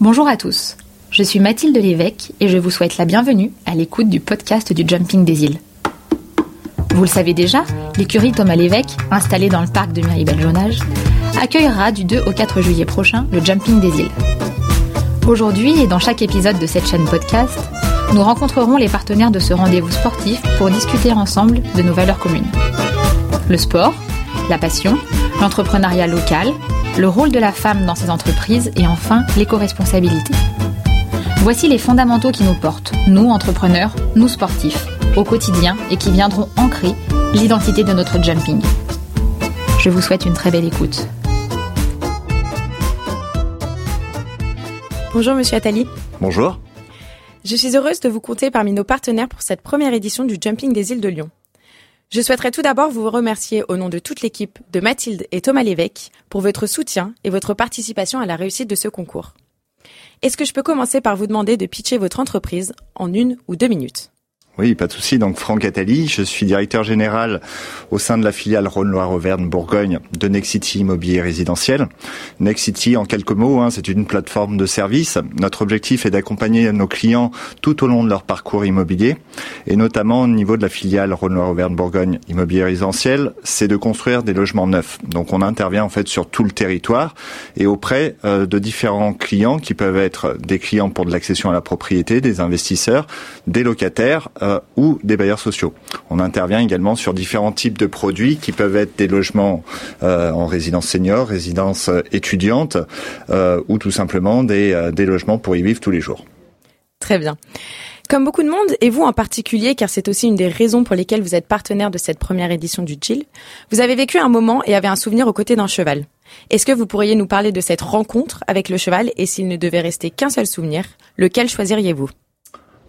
Bonjour à tous, je suis Mathilde Lévesque et je vous souhaite la bienvenue à l'écoute du podcast du Jumping des îles. Vous le savez déjà, l'écurie Thomas Lévesque, installée dans le parc de Miribel-Jonage, accueillera du 2 au 4 juillet prochain le Jumping des îles. Aujourd'hui et dans chaque épisode de cette chaîne podcast, nous rencontrerons les partenaires de ce rendez-vous sportif pour discuter ensemble de nos valeurs communes. Le sport, la passion, l'entrepreneuriat local, le rôle de la femme dans ces entreprises et enfin l'éco-responsabilité. Voici les fondamentaux qui nous portent, nous entrepreneurs, nous sportifs, au quotidien et qui viendront ancrer l'identité de notre jumping. Je vous souhaite une très belle écoute. Bonjour Monsieur Attali. Bonjour. Je suis heureuse de vous compter parmi nos partenaires pour cette première édition du Jumping des îles de Lyon. Je souhaiterais tout d'abord vous remercier au nom de toute l'équipe de Mathilde et Thomas Lévesque pour votre soutien et votre participation à la réussite de ce concours. Est-ce que je peux commencer par vous demander de pitcher votre entreprise en une ou deux minutes? Oui, pas de souci. Donc Franck Attali, je suis directeur général au sein de la filiale Rhône-Loire-Auvergne Bourgogne de Nexity Immobilier Résidentiel. Nexity, en quelques mots, hein, c'est une plateforme de service. Notre objectif est d'accompagner nos clients tout au long de leur parcours immobilier, et notamment au niveau de la filiale Rhône-Loire-Auvergne Bourgogne Immobilier Résidentiel, c'est de construire des logements neufs. Donc on intervient en fait sur tout le territoire et auprès euh, de différents clients qui peuvent être des clients pour de l'accession à la propriété, des investisseurs, des locataires euh, ou des bailleurs sociaux. On intervient également sur différents types de produits qui peuvent être des logements euh, en résidence senior, résidence étudiante ou tout simplement des, des logements pour y vivre tous les jours. Très bien. Comme beaucoup de monde, et vous en particulier, car c'est aussi une des raisons pour lesquelles vous êtes partenaire de cette première édition du GIL, vous avez vécu un moment et avez un souvenir aux côtés d'un cheval. Est-ce que vous pourriez nous parler de cette rencontre avec le cheval et s'il ne devait rester qu'un seul souvenir, lequel choisiriez-vous?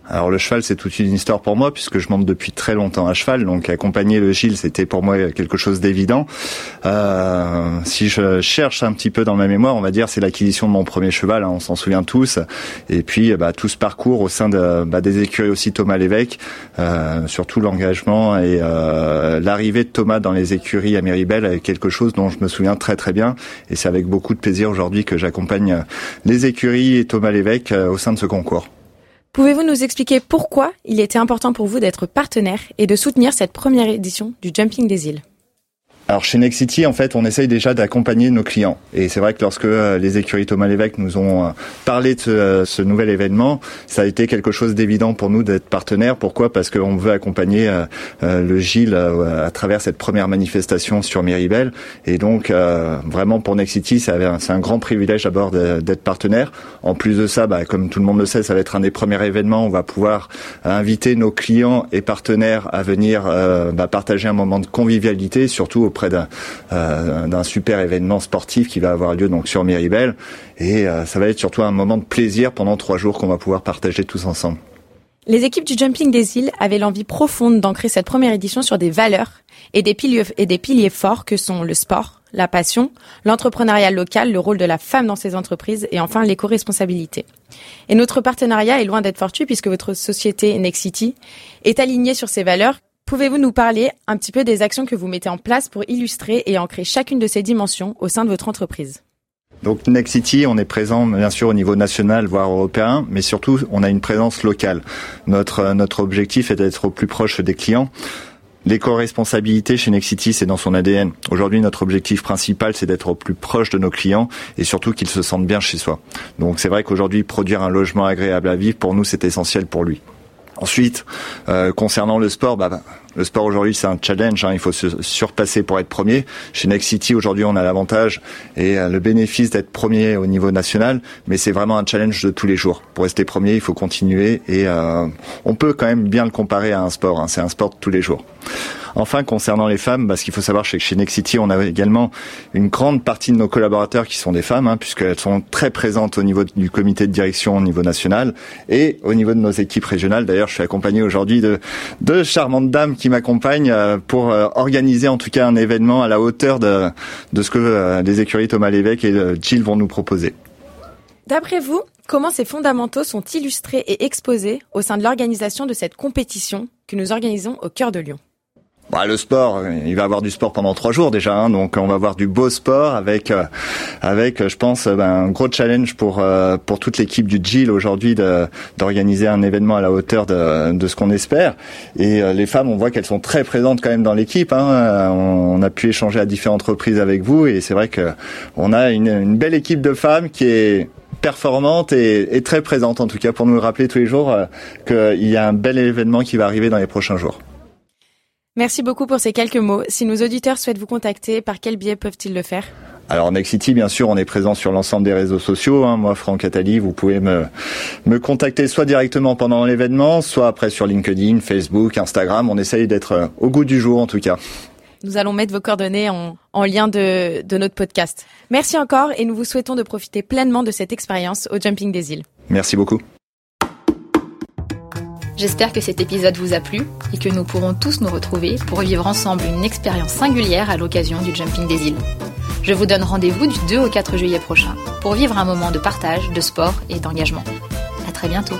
Alors le cheval, c'est toute une histoire pour moi puisque je monte depuis très longtemps à cheval, donc accompagner le Gilles, c'était pour moi quelque chose d'évident. Euh, si je cherche un petit peu dans ma mémoire, on va dire c'est l'acquisition de mon premier cheval, hein, on s'en souvient tous, et puis bah, tout ce parcours au sein bah, des écuries aussi Thomas Lévesque, euh, surtout l'engagement et euh, l'arrivée de Thomas dans les écuries à Méribel est quelque chose dont je me souviens très très bien, et c'est avec beaucoup de plaisir aujourd'hui que j'accompagne les écuries et Thomas Lévesque au sein de ce concours. Pouvez-vous nous expliquer pourquoi il était important pour vous d'être partenaire et de soutenir cette première édition du Jumping des îles? Alors chez Nexity, en fait, on essaye déjà d'accompagner nos clients. Et c'est vrai que lorsque euh, les écuries Thomas Lévesque nous ont euh, parlé de euh, ce, nouvel événement, ça a été quelque chose d'évident pour nous d'être partenaire. Pourquoi? Parce qu'on veut accompagner le Gilles à travers cette première manifestation sur Miribel. Et donc, vraiment pour Nexity, c'est un, grand privilège d'abord d'être partenaire. En plus de ça, bah, comme tout le monde le sait, ça va être un des premiers événements. On va pouvoir inviter nos clients et partenaires à venir bah, partager un moment de convivialité, surtout auprès euh, d'un super événement sportif qui va avoir lieu donc sur Miribel. Et euh, ça va être surtout un moment de plaisir pendant trois jours qu'on va pouvoir partager tous ensemble. Les équipes du Jumping des îles avaient l'envie profonde d'ancrer cette première édition sur des valeurs et des piliers, et des piliers forts que sont le sport, la passion, l'entrepreneuriat local, le rôle de la femme dans ces entreprises et enfin l'éco-responsabilité. Et notre partenariat est loin d'être fortuit puisque votre société Nexity est alignée sur ces valeurs Pouvez-vous nous parler un petit peu des actions que vous mettez en place pour illustrer et ancrer chacune de ces dimensions au sein de votre entreprise? Donc Nexity, on est présent bien sûr au niveau national, voire européen, mais surtout on a une présence locale. Notre notre objectif est d'être au plus proche des clients. L'éco-responsabilité chez Nexity, c'est dans son ADN. Aujourd'hui, notre objectif principal, c'est d'être au plus proche de nos clients et surtout qu'ils se sentent bien chez soi. Donc c'est vrai qu'aujourd'hui, produire un logement agréable à vivre, pour nous, c'est essentiel pour lui. Ensuite, euh, concernant le sport, bah, le sport aujourd'hui c'est un challenge, hein, il faut se surpasser pour être premier. Chez Next City aujourd'hui on a l'avantage et euh, le bénéfice d'être premier au niveau national, mais c'est vraiment un challenge de tous les jours. Pour rester premier, il faut continuer et euh, on peut quand même bien le comparer à un sport. Hein, c'est un sport de tous les jours. Enfin, concernant les femmes, bah, ce qu'il faut savoir, que chez Nexity, on a également une grande partie de nos collaborateurs qui sont des femmes, hein, puisqu'elles sont très présentes au niveau du comité de direction au niveau national et au niveau de nos équipes régionales. D'ailleurs, je suis accompagné aujourd'hui de charmantes dames m'accompagnent euh, pour euh, organiser en tout cas un événement à la hauteur de, ce que euh, les écuries Thomas Lévesque et Gilles vont nous proposer. D'après vous, comment ces fondamentaux sont illustrés et exposés au sein de l'organisation de cette compétition que nous organisons au cœur de Lyon? Bah, le sport, il va avoir du sport pendant trois jours déjà, hein, donc on va avoir du beau sport avec, euh, avec, je pense, ben, un gros challenge pour euh, pour toute l'équipe du GIL aujourd'hui d'organiser un événement à la hauteur de, de ce qu'on espère. Et euh, les femmes, on voit qu'elles sont très présentes quand même dans l'équipe. Hein. On, a pu échanger à différentes reprises avec vous, et c'est vrai que on a une, belle équipe de femmes qui est performante et, très présente en tout cas pour nous rappeler tous les jours qu'il y a un bel événement qui va arriver dans les prochains jours. Merci beaucoup pour ces quelques mots. Si nos auditeurs souhaitent vous contacter, par quel biais peuvent-ils le faire? Alors Next City, bien sûr, on est présent sur l'ensemble des réseaux sociaux. Hein. Moi, Franck Attali, vous pouvez me, me contacter soit directement pendant l'événement, soit après sur LinkedIn, Facebook, Instagram. On essaye d'être euh, au goût du jour, en tout cas. Nous allons mettre vos coordonnées en, en lien de, de notre podcast. Merci encore et nous vous souhaitons de profiter pleinement de cette expérience au Jumping des îles. Merci beaucoup. J'espère que cet épisode vous a plu et que nous pourrons tous nous retrouver pour vivre ensemble une expérience singulière à l'occasion du Jumping des îles. Je vous donne rendez-vous du 2 au 4 juillet prochain pour vivre un moment de partage, de sport et d'engagement. À très bientôt.